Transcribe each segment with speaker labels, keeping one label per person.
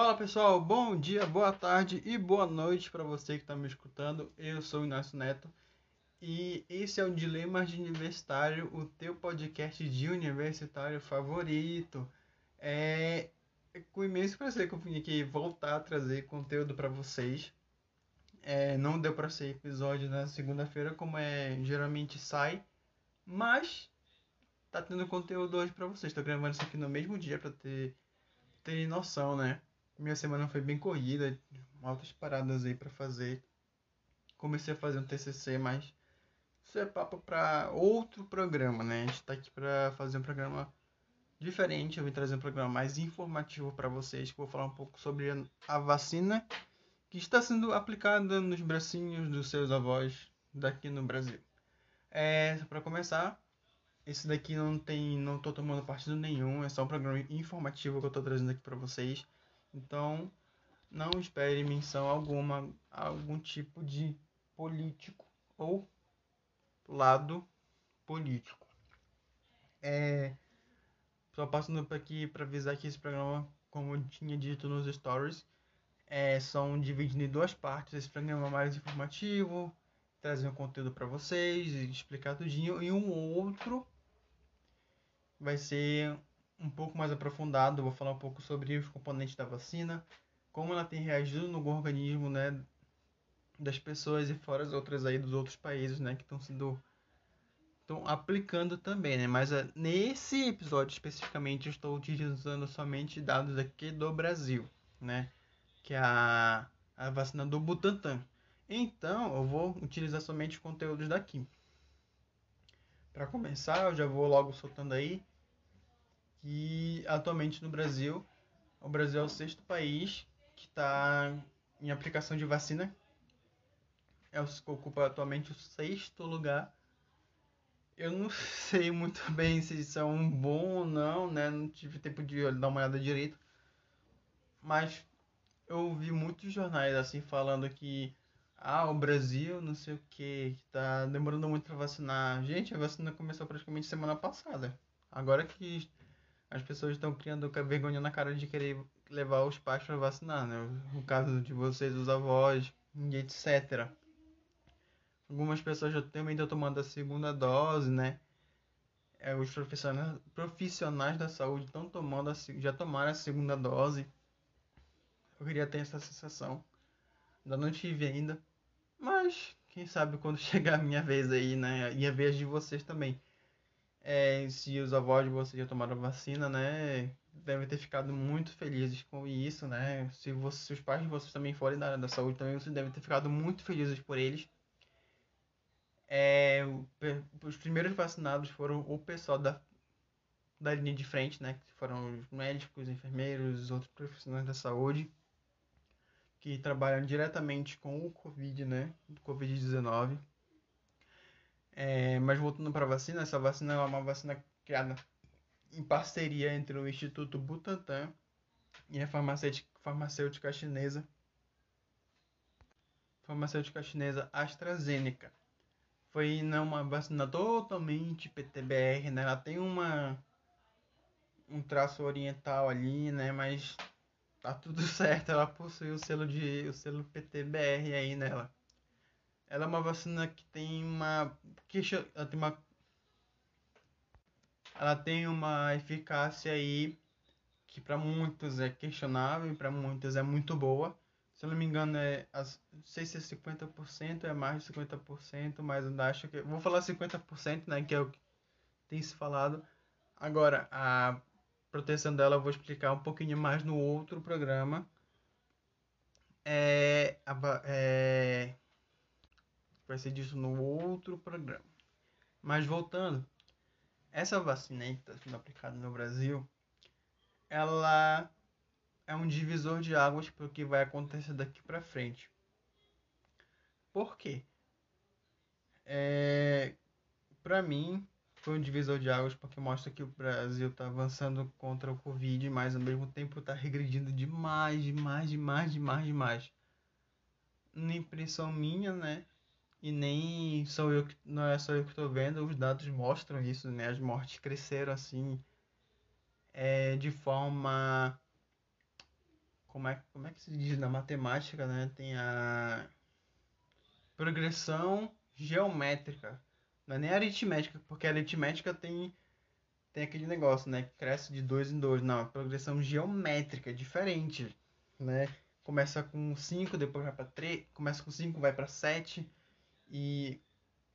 Speaker 1: Fala pessoal, bom dia, boa tarde e boa noite para você que está me escutando. Eu sou o Inácio Neto e esse é o Dilema de Universitário, o teu podcast de universitário favorito. É com imenso prazer que eu vim aqui voltar a trazer conteúdo para vocês. É, não deu para ser episódio na segunda-feira, como é geralmente sai, mas tá tendo conteúdo hoje para vocês. Estou gravando isso aqui no mesmo dia para ter ter noção, né? Minha semana foi bem corrida, altas paradas aí para fazer. Comecei a fazer um TCC, mas isso é papo para outro programa, né? A gente tá aqui para fazer um programa diferente. Eu vim trazer um programa mais informativo para vocês, que vou falar um pouco sobre a vacina que está sendo aplicada nos bracinhos dos seus avós daqui no Brasil. É, para começar, esse daqui não tem, não tô tomando partido nenhum, é só um programa informativo que eu tô trazendo aqui para vocês. Então, não espere menção alguma a algum tipo de político ou lado político. É, só passando aqui para avisar que esse programa, como eu tinha dito nos stories, é, são divididos em duas partes. Esse programa é mais informativo, trazer um conteúdo para vocês, explicar tudinho, e um outro vai ser um pouco mais aprofundado, vou falar um pouco sobre os componentes da vacina, como ela tem reagido no organismo, né, das pessoas e fora as outras aí dos outros países, né, que estão sendo estão aplicando também, né? Mas uh, nesse episódio especificamente eu estou utilizando somente dados aqui do Brasil, né? Que é a, a vacina do Butantan. Então eu vou utilizar somente conteúdos daqui. Para começar, eu já vou logo soltando aí que atualmente no Brasil, o Brasil é o sexto país que está em aplicação de vacina. É o que ocupa atualmente o sexto lugar. Eu não sei muito bem se isso é um bom ou não, né? Não tive tempo de dar uma olhada direito. Mas eu vi muitos jornais assim falando que ah, o Brasil, não sei o que, que tá demorando muito para vacinar. Gente, a vacina começou praticamente semana passada. Agora que as pessoas estão criando vergonha na cara de querer levar os pais para vacinar, né? O caso de vocês, os avós, etc. Algumas pessoas já também estão tomando a segunda dose, né? É, os profissionais, profissionais da saúde estão tomando a, já tomaram a segunda dose. Eu queria ter essa sensação. Ainda não tive ainda. Mas quem sabe quando chegar a minha vez aí, né? E a vez de vocês também é, se os avós de vocês já tomaram vacina, né, devem ter ficado muito felizes com isso, né? Se, você, se os pais de vocês também forem da área da saúde, também vocês devem ter ficado muito felizes por eles. É, os primeiros vacinados foram o pessoal da, da linha de frente, né? Que foram os médicos, enfermeiros, os outros profissionais da saúde que trabalham diretamente com o Covid, né? Covid-19. É, mas voltando para a vacina, essa vacina é uma vacina criada em parceria entre o Instituto Butantan e a farmacêutica, farmacêutica chinesa farmacêutica chinesa AstraZeneca. Foi não, uma vacina totalmente PTBR, né? Ela tem uma um traço oriental ali, né? Mas tá tudo certo, ela possui o selo de o selo PTBR aí nela. Ela é uma vacina que tem uma. Que ela tem uma. Ela tem uma eficácia aí que para muitos é questionável e para muitos é muito boa. Se eu não me engano, é. Não sei se é 50%, é mais de 50%, mas eu acho que. Vou falar 50%, né? Que é o que tem se falado. Agora, a proteção dela eu vou explicar um pouquinho mais no outro programa. É, é, vai ser disso no outro programa. Mas voltando, essa vacina aí que está sendo aplicada no Brasil, ela é um divisor de águas para o que vai acontecer daqui para frente. Por quê? É, para mim, foi um divisor de águas porque mostra que o Brasil está avançando contra o Covid, mas ao mesmo tempo está regredindo demais, demais, demais, demais, demais. Na impressão minha, né? E nem sou eu que não é só eu que estou vendo, os dados mostram isso, né? As mortes cresceram assim é, de forma como é, como é que se diz na matemática, né? Tem a progressão geométrica. Não é nem aritmética, porque a aritmética tem, tem aquele negócio, né? Que cresce de dois em dois. Não, progressão geométrica é diferente, né? Começa com 5, depois vai para 3, começa com 5, vai para 7 e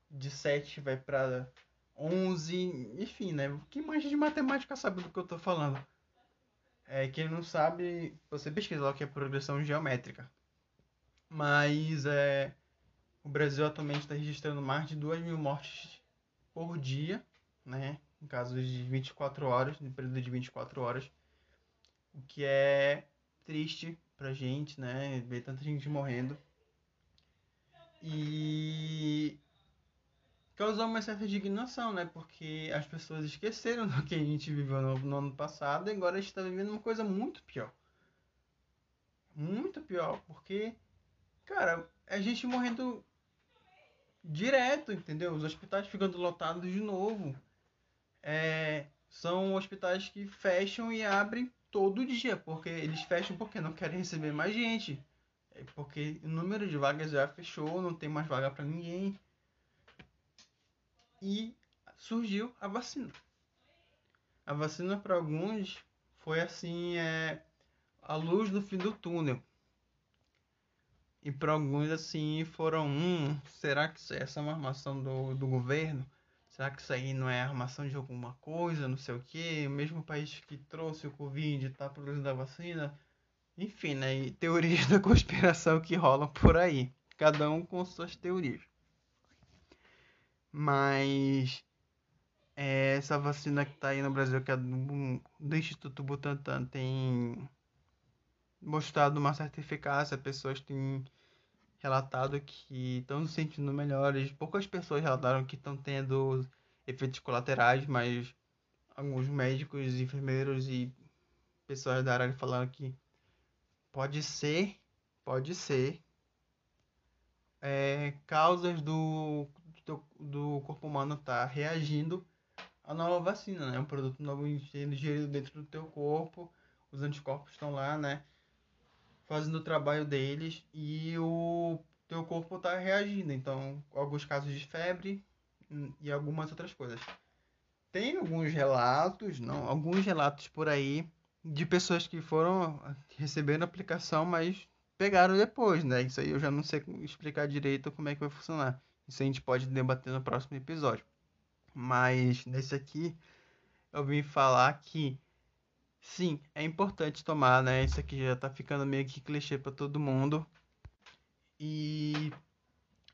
Speaker 1: de 7 vai para 11, enfim, né? Quem manja de matemática sabe do que eu tô falando. É, quem não sabe, você pesquisa lá o que é progressão geométrica. Mas é, o Brasil atualmente está registrando mais de 2 mil mortes por dia, né? Em casos de 24 horas, no período de 24 horas. O que é triste pra gente, né? Ver tanta gente morrendo. E causou uma certa indignação, né? Porque as pessoas esqueceram do que a gente viveu no, no ano passado e agora a gente está vivendo uma coisa muito pior. Muito pior, porque, cara, a gente morrendo direto, entendeu? Os hospitais ficando lotados de novo. É, são hospitais que fecham e abrem todo dia, porque eles fecham porque não querem receber mais gente. É porque o número de vagas já fechou, não tem mais vaga para ninguém e surgiu a vacina. A vacina para alguns foi assim, é a luz do fim do túnel. E para alguns assim foram, hum, será que essa é uma armação do, do governo? Será que isso aí não é armação de alguma coisa, não sei o que? O mesmo país que trouxe o Covid está produzindo a vacina? Enfim, né? E teorias da conspiração que rolam por aí. Cada um com suas teorias. Mas é, essa vacina que está aí no Brasil, que é do, do Instituto Butantan, tem mostrado uma certa eficácia. Pessoas têm relatado que estão se sentindo melhores. Poucas pessoas relataram que estão tendo efeitos colaterais, mas alguns médicos, enfermeiros e pessoas da área falaram que pode ser, pode ser é, causas do teu, do corpo humano está reagindo à nova vacina, né? Um produto novo ingerido dentro do teu corpo, os anticorpos estão lá, né? Fazendo o trabalho deles e o teu corpo está reagindo. Então, alguns casos de febre hum, e algumas outras coisas. Tem alguns relatos, não, alguns relatos por aí de pessoas que foram recebendo a aplicação, mas pegaram depois, né? Isso aí eu já não sei explicar direito como é que vai funcionar. Isso a gente pode debater no próximo episódio. Mas nesse aqui eu vim falar que sim, é importante tomar, né? Isso aqui já tá ficando meio que clichê para todo mundo. E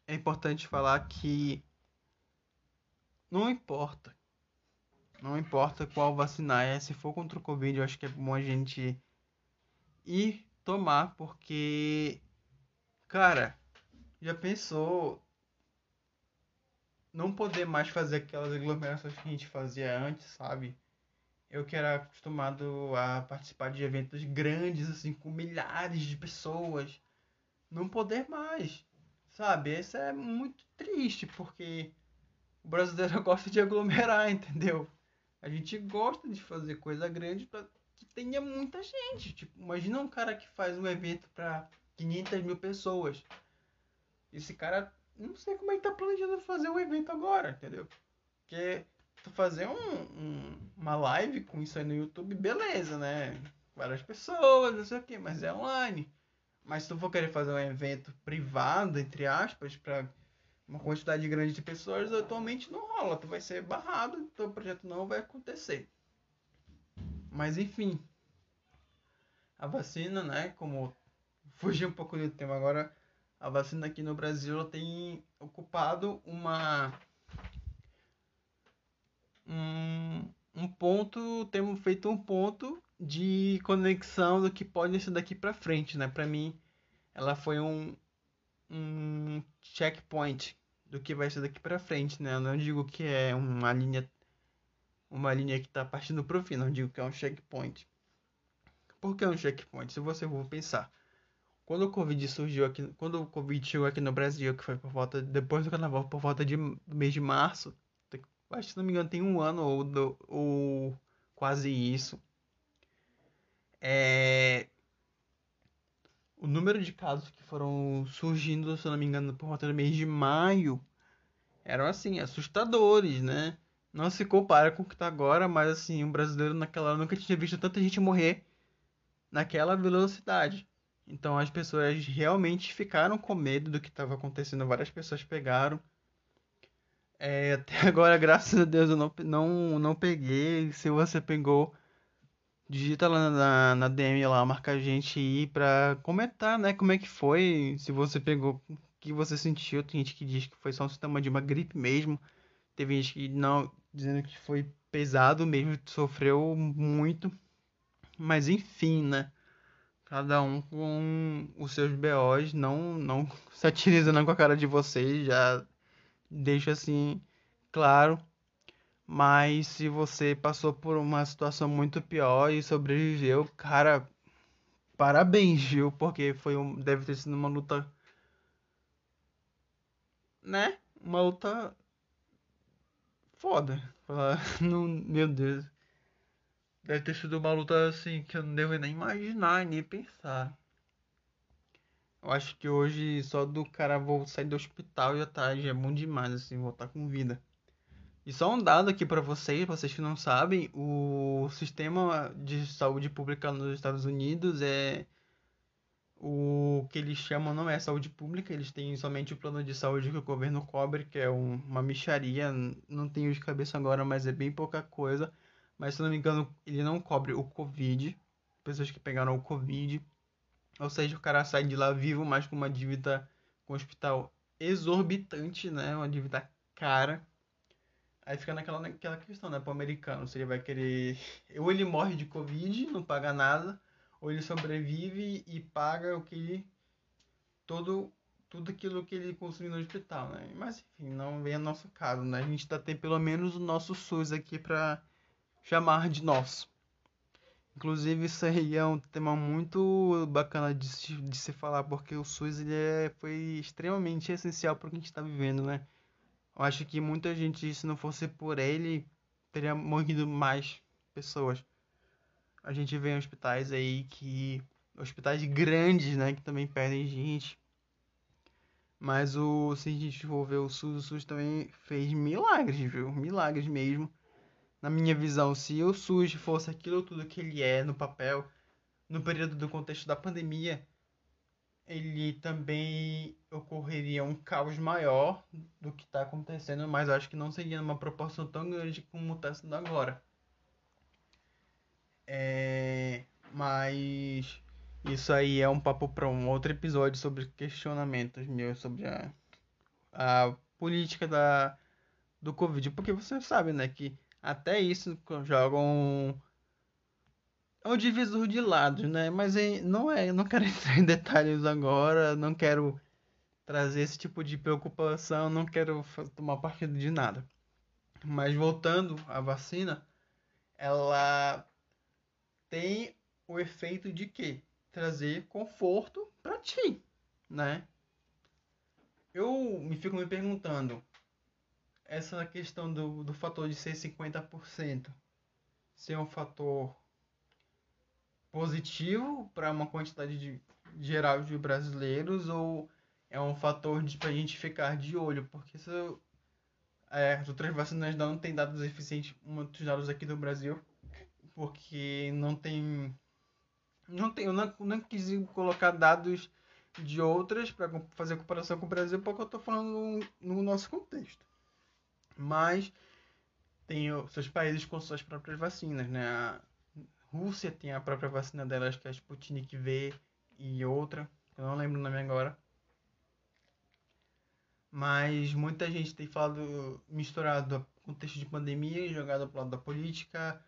Speaker 1: é importante falar que não importa. Não importa qual vacinar é, se for contra o Covid, eu acho que é bom a gente ir tomar, porque, cara, já pensou não poder mais fazer aquelas aglomerações que a gente fazia antes, sabe? Eu que era acostumado a participar de eventos grandes, assim, com milhares de pessoas, não poder mais, sabe? Isso é muito triste, porque o brasileiro gosta de aglomerar, entendeu? A gente gosta de fazer coisa grande para que tenha muita gente. Tipo, imagina um cara que faz um evento para 500 mil pessoas. Esse cara não sei como que tá planejando fazer o evento agora, entendeu? Porque tu fazer um, um, uma live com isso aí no YouTube, beleza, né? Várias pessoas, não sei o que, mas é online. Mas se tu for querer fazer um evento privado, entre aspas, para uma quantidade grande de pessoas, atualmente não rola. Tu vai ser barrado, teu projeto não vai acontecer. Mas enfim. A vacina, né? Como fugir um pouco do tema agora, a vacina aqui no Brasil tem ocupado uma um, um ponto, temos feito um ponto de conexão do que pode ser daqui para frente, né? Para mim, ela foi um um checkpoint do que vai ser daqui para frente, né? Eu não digo que é uma linha uma linha que está partindo para o fim, não digo que é um checkpoint. Por que é um checkpoint? Se você for pensar, quando o Covid surgiu aqui, quando o Covid chegou aqui no Brasil, que foi por volta, depois do carnaval, por volta de mês de março, acho que se não me engano tem um ano ou, ou quase isso. É, número de casos que foram surgindo, se eu não me engano, por volta do mês de maio, eram assim, assustadores, né? Não se compara com o que tá agora, mas assim, um brasileiro naquela nunca tinha visto tanta gente morrer naquela velocidade. Então as pessoas realmente ficaram com medo do que estava acontecendo. Várias pessoas pegaram. É, até agora, graças a Deus, eu não, não, não peguei. Se você pegou, digita lá na, na DM lá, marca a gente aí pra comentar, né? Como é que foi, se você pegou, o que você sentiu. Tem gente que diz que foi só um sintoma de uma gripe mesmo. Teve gente que não, dizendo que foi pesado mesmo, sofreu muito. Mas enfim, né? Cada um com os seus BOs, não, não satirizando com a cara de vocês, já deixa assim claro. Mas se você passou por uma situação muito pior e sobreviveu, cara, parabéns, viu? Porque foi um, deve ter sido uma luta, né? Uma luta foda. Não, meu Deus. Deve ter sido uma luta assim que eu não devo nem imaginar, nem pensar. Eu acho que hoje só do cara vou sair do hospital já tá, já é bom demais, assim, voltar com vida. E só um dado aqui para vocês, vocês que não sabem, o sistema de saúde pública nos Estados Unidos é o que eles chamam não é saúde pública, eles têm somente o plano de saúde que o governo cobre, que é um, uma micharia, não tenho de cabeça agora, mas é bem pouca coisa. Mas se não me engano, ele não cobre o Covid, pessoas que pegaram o Covid. Ou seja, o cara sai de lá vivo, mas com uma dívida com o hospital exorbitante, né? Uma dívida cara. Aí fica naquela, naquela questão, né? Pro americano, se ele vai querer. Ou ele morre de Covid, não paga nada, ou ele sobrevive e paga o que ele. Todo, tudo aquilo que ele consumiu no hospital, né? Mas enfim, não vem a nosso caso, né? A gente tá tendo pelo menos o nosso SUS aqui pra chamar de nosso. Inclusive, isso aí é um tema muito bacana de se, de se falar, porque o SUS ele é, foi extremamente essencial para o que a gente está vivendo, né? Eu acho que muita gente, se não fosse por ele, teria morrido mais pessoas. A gente vê em hospitais aí que. hospitais grandes, né? Que também perdem gente. Mas o, se a gente for ver o SUS, o SUS também fez milagres, viu? Milagres mesmo na minha visão, se o SUS fosse aquilo tudo que ele é no papel, no período do contexto da pandemia, ele também ocorreria um caos maior do que está acontecendo, mas acho que não seria numa proporção tão grande como está sendo agora. É, mas isso aí é um papo para um outro episódio sobre questionamentos meus sobre a, a política da, do Covid, porque você sabe, né, que até isso jogam é um divisor de lados, né? Mas não é, não quero entrar em detalhes agora, não quero trazer esse tipo de preocupação, não quero tomar partido de nada. Mas voltando à vacina, ela tem o efeito de que trazer conforto para ti, né? Eu me fico me perguntando, essa questão do, do fator de ser 50% ser um fator positivo para uma quantidade de, geral de brasileiros ou é um fator de, para a gente ficar de olho? Porque se, é, as outras vacinas não têm dados eficientes, muitos dados aqui do Brasil, porque não tem. Não tem eu não, não quis colocar dados de outras para fazer comparação com o Brasil, porque eu estou falando no, no nosso contexto mas tem seus países com suas próprias vacinas, né? A Rússia tem a própria vacina delas, que é a Sputnik V e outra, eu não lembro o nome agora. Mas muita gente tem falado, misturado o contexto de pandemia, jogado pro lado da política,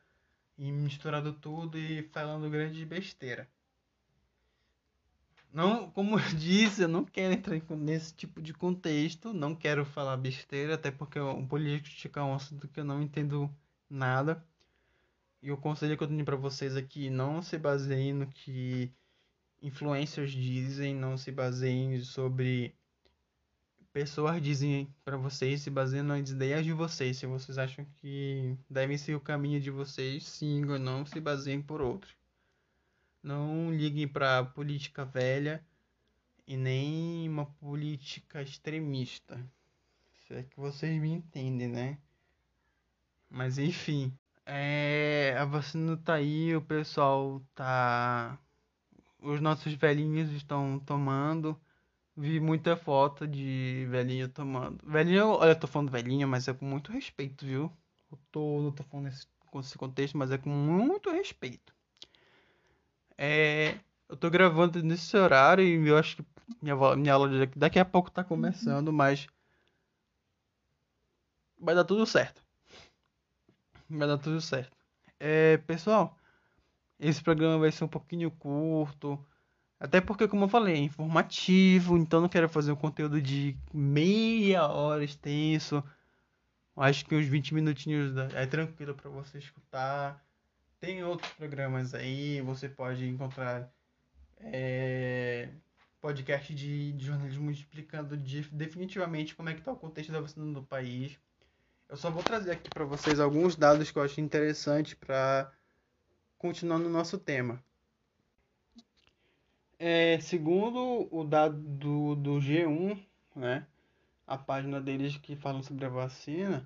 Speaker 1: e misturado tudo e falando grande besteira. Não, como eu disse, eu não quero entrar nesse tipo de contexto, não quero falar besteira, até porque um política é um assunto que eu não entendo nada. E o conselho que eu tenho para vocês aqui, não se baseiem no que influencers dizem, não se baseiem sobre pessoas dizem para vocês, se baseiem nas ideias de vocês. Se vocês acham que devem ser o caminho de vocês, sigam, não se baseiem por outros. Não liguem para política velha e nem uma política extremista. Se é que vocês me entendem, né? Mas enfim, é, a vacina tá aí, o pessoal tá. Os nossos velhinhos estão tomando. Vi muita foto de velhinho tomando. Velhinho, olha, eu tô falando velhinho, mas é com muito respeito, viu? Eu tô, não tô falando nesse, nesse contexto, mas é com muito respeito. É, eu tô gravando nesse horário e eu acho que minha, minha aula daqui a pouco tá começando, mas vai dar tudo certo. Vai dar tudo certo. É, pessoal, esse programa vai ser um pouquinho curto. Até porque, como eu falei, é informativo, então não quero fazer um conteúdo de meia hora extenso. Acho que uns 20 minutinhos é tranquilo para você escutar. Tem outros programas aí, você pode encontrar é, podcast de, de, jornalismo explicando de, definitivamente como é que está o contexto da vacina no país. Eu só vou trazer aqui para vocês alguns dados que eu acho interessante para continuar no nosso tema. É, segundo o dado do, do G1, né, a página deles que falam sobre a vacina,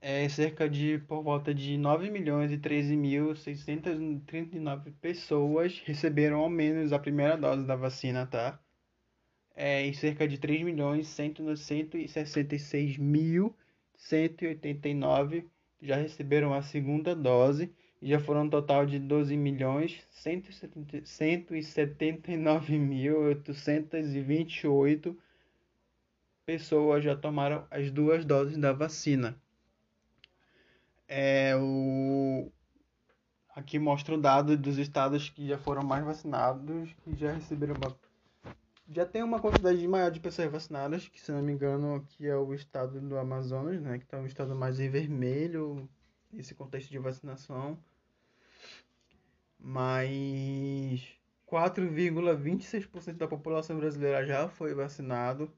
Speaker 1: é cerca de por volta de 9 milhões e 13.639 pessoas receberam ao menos a primeira dose da vacina, tá? É, e cerca de 3 milhões 166 mil 189 já receberam a segunda dose já foram um total de 12 milhões 179.828 pessoas já tomaram as duas doses da vacina. É, o... Aqui mostra o dado dos estados que já foram mais vacinados, que já receberam já tem uma quantidade maior de pessoas vacinadas, que se não me engano aqui é o estado do Amazonas, né, que está um estado mais em vermelho, esse contexto de vacinação. Mas 4,26% da população brasileira já foi vacinado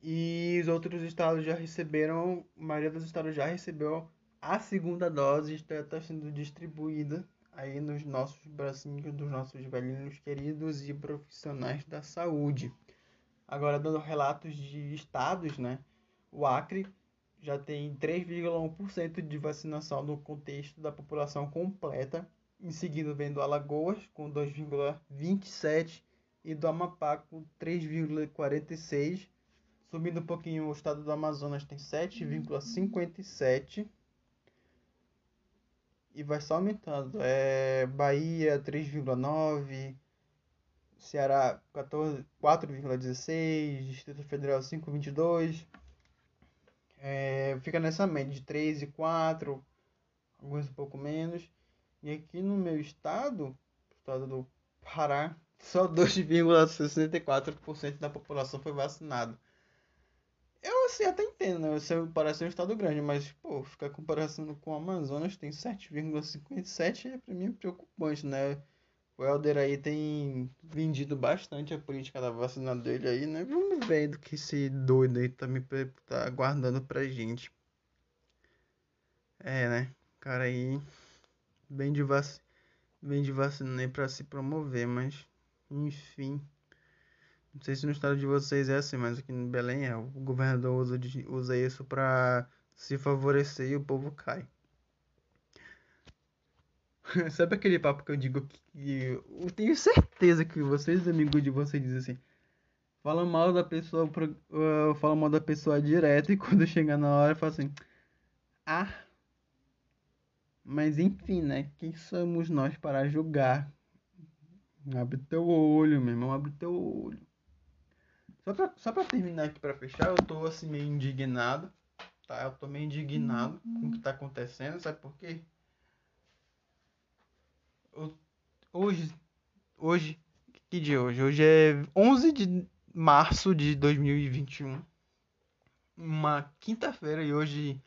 Speaker 1: e os outros estados já receberam, a maioria dos estados já recebeu a segunda dose, está tá sendo distribuída aí nos nossos bracinhos dos nossos velhinhos queridos e profissionais da saúde. Agora, dando relatos de estados, né? O Acre já tem 3,1% de vacinação no contexto da população completa. Em seguida, vem do Alagoas, com 2,27% e do Amapá, com 3,46%. Subindo um pouquinho, o estado do Amazonas tem 7,57% e vai só aumentando. É, Bahia 3,9, Ceará 4,16, Distrito Federal 5,22. É, fica nessa média de 3 e 4, alguns um pouco menos. E aqui no meu estado, estado do Pará, só 2,64% da população foi vacinada. Eu assim até entendo, né? Você parece um estado grande, mas, pô, ficar comparando com o Amazonas tem 7,57 é pra mim preocupante, né? O Helder aí tem vendido bastante a política da vacina dele aí, né? Vamos ver do que esse doido aí tá me tá guardando pra gente. É, né? Cara aí vem de vac... vem de aí pra se promover, mas enfim. Não sei se no estado de vocês é assim, mas aqui em Belém é. O governador usa, usa isso para se favorecer e o povo cai. Sabe aquele papo que eu digo que eu tenho certeza que vocês, amigos de vocês, dizem assim: fala mal da pessoa, uh, mal da pessoa direto e quando chegar na hora fala assim: ah, mas enfim, né? Quem somos nós para julgar? Abre teu olho, meu irmão, abre teu olho. Só pra, só pra terminar aqui pra fechar, eu tô assim meio indignado. Tá? Eu tô meio indignado com o que tá acontecendo, sabe por quê? Eu, hoje, hoje, que dia é hoje? Hoje é 11 de março de 2021. Uma quinta-feira e hoje,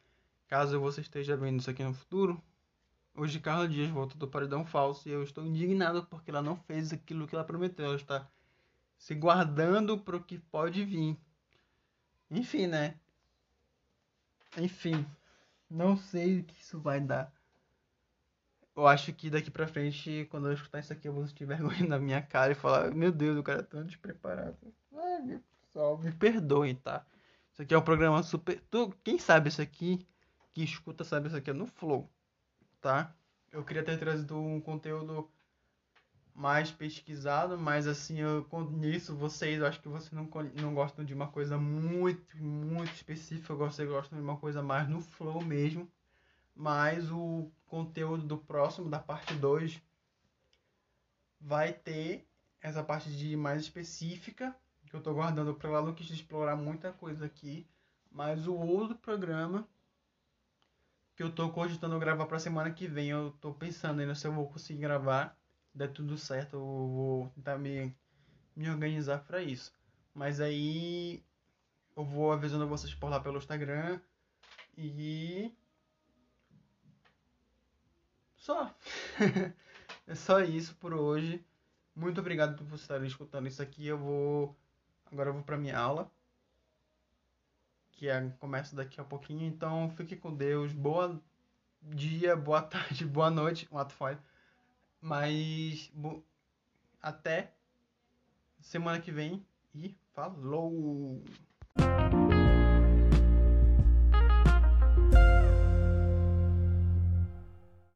Speaker 1: caso você esteja vendo isso aqui no futuro, hoje Carla Dias volta do paredão falso e eu estou indignado porque ela não fez aquilo que ela prometeu. Ela está se guardando para o que pode vir. Enfim, né? Enfim, não sei o que isso vai dar. eu acho que daqui pra frente, quando eu escutar isso aqui, eu vou sentir vergonha na minha cara e falar, meu Deus, o cara é tão despreparado. Ai, pessoal, me perdoem, tá? Isso aqui é um programa super. Tu, quem sabe isso aqui, que escuta, sabe isso aqui é no Flow, tá? Eu queria ter trazido um conteúdo mais pesquisado, mas assim, eu conheço vocês, eu acho que vocês não, não gostam de uma coisa muito, muito específica, vocês gostam de uma coisa mais no flow mesmo. Mas o conteúdo do próximo, da parte 2, vai ter essa parte de mais específica, que eu tô guardando para lá, não quis explorar muita coisa aqui, mas o outro programa que eu tô cogitando gravar para semana que vem, eu tô pensando ainda se eu vou conseguir gravar der tudo certo, eu vou tentar me, me organizar para isso. Mas aí eu vou avisando vocês por lá pelo Instagram e só. é só isso por hoje. Muito obrigado por vocês estarem escutando isso aqui. Eu vou agora eu vou para minha aula que é, começa daqui a pouquinho. Então fique com Deus. Boa dia, boa tarde, boa noite. Ato falho. Mas até semana que vem e falou!